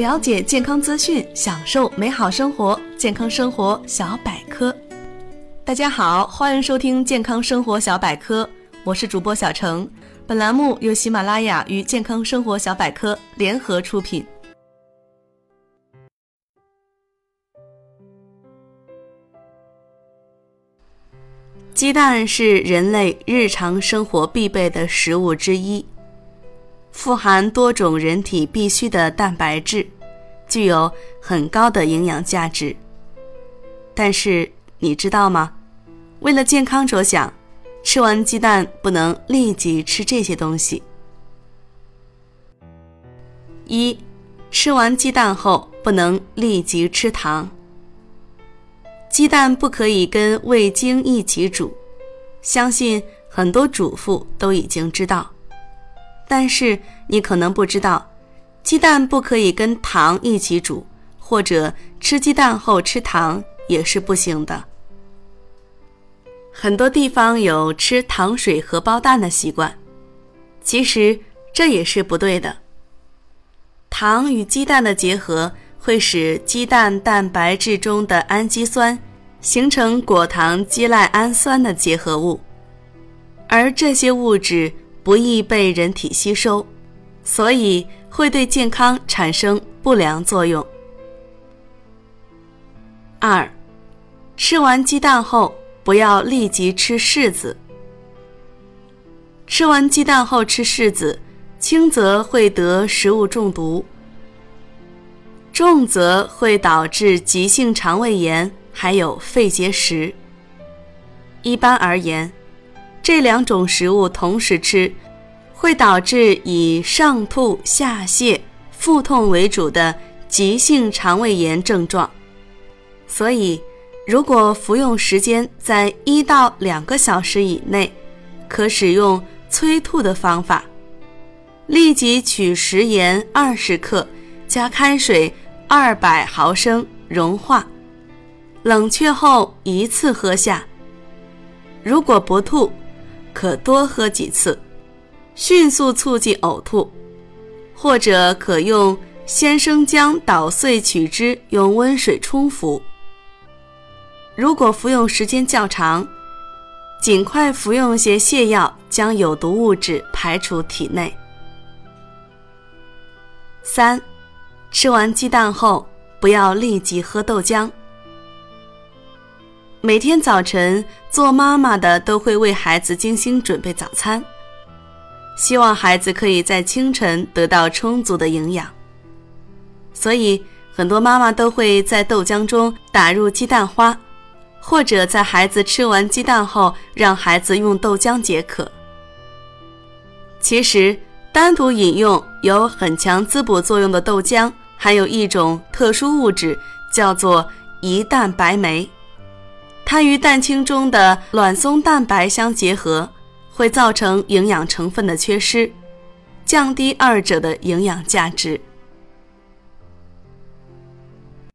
了解健康资讯，享受美好生活。健康生活小百科，大家好，欢迎收听健康生活小百科，我是主播小程。本栏目由喜马拉雅与健康生活小百科联合出品。鸡蛋是人类日常生活必备的食物之一。富含多种人体必需的蛋白质，具有很高的营养价值。但是你知道吗？为了健康着想，吃完鸡蛋不能立即吃这些东西。一，吃完鸡蛋后不能立即吃糖。鸡蛋不可以跟味精一起煮，相信很多主妇都已经知道。但是你可能不知道，鸡蛋不可以跟糖一起煮，或者吃鸡蛋后吃糖也是不行的。很多地方有吃糖水荷包蛋的习惯，其实这也是不对的。糖与鸡蛋的结合会使鸡蛋蛋白质中的氨基酸形成果糖基赖氨酸的结合物，而这些物质。不易被人体吸收，所以会对健康产生不良作用。二，吃完鸡蛋后不要立即吃柿子。吃完鸡蛋后吃柿子，轻则会得食物中毒，重则会导致急性肠胃炎，还有肺结石。一般而言。这两种食物同时吃，会导致以上吐下泻、腹痛为主的急性肠胃炎症状。所以，如果服用时间在一到两个小时以内，可使用催吐的方法：立即取食盐二十克，加开水二百毫升，融化，冷却后一次喝下。如果不吐，可多喝几次，迅速促进呕吐，或者可用鲜生姜捣碎取汁，用温水冲服。如果服用时间较长，尽快服用些泻药，将有毒物质排出体内。三，吃完鸡蛋后不要立即喝豆浆。每天早晨，做妈妈的都会为孩子精心准备早餐，希望孩子可以在清晨得到充足的营养。所以，很多妈妈都会在豆浆中打入鸡蛋花，或者在孩子吃完鸡蛋后，让孩子用豆浆解渴。其实，单独饮用有很强滋补作用的豆浆，含有一种特殊物质，叫做胰蛋白酶。它与蛋清中的卵松蛋白相结合，会造成营养成分的缺失，降低二者的营养价值。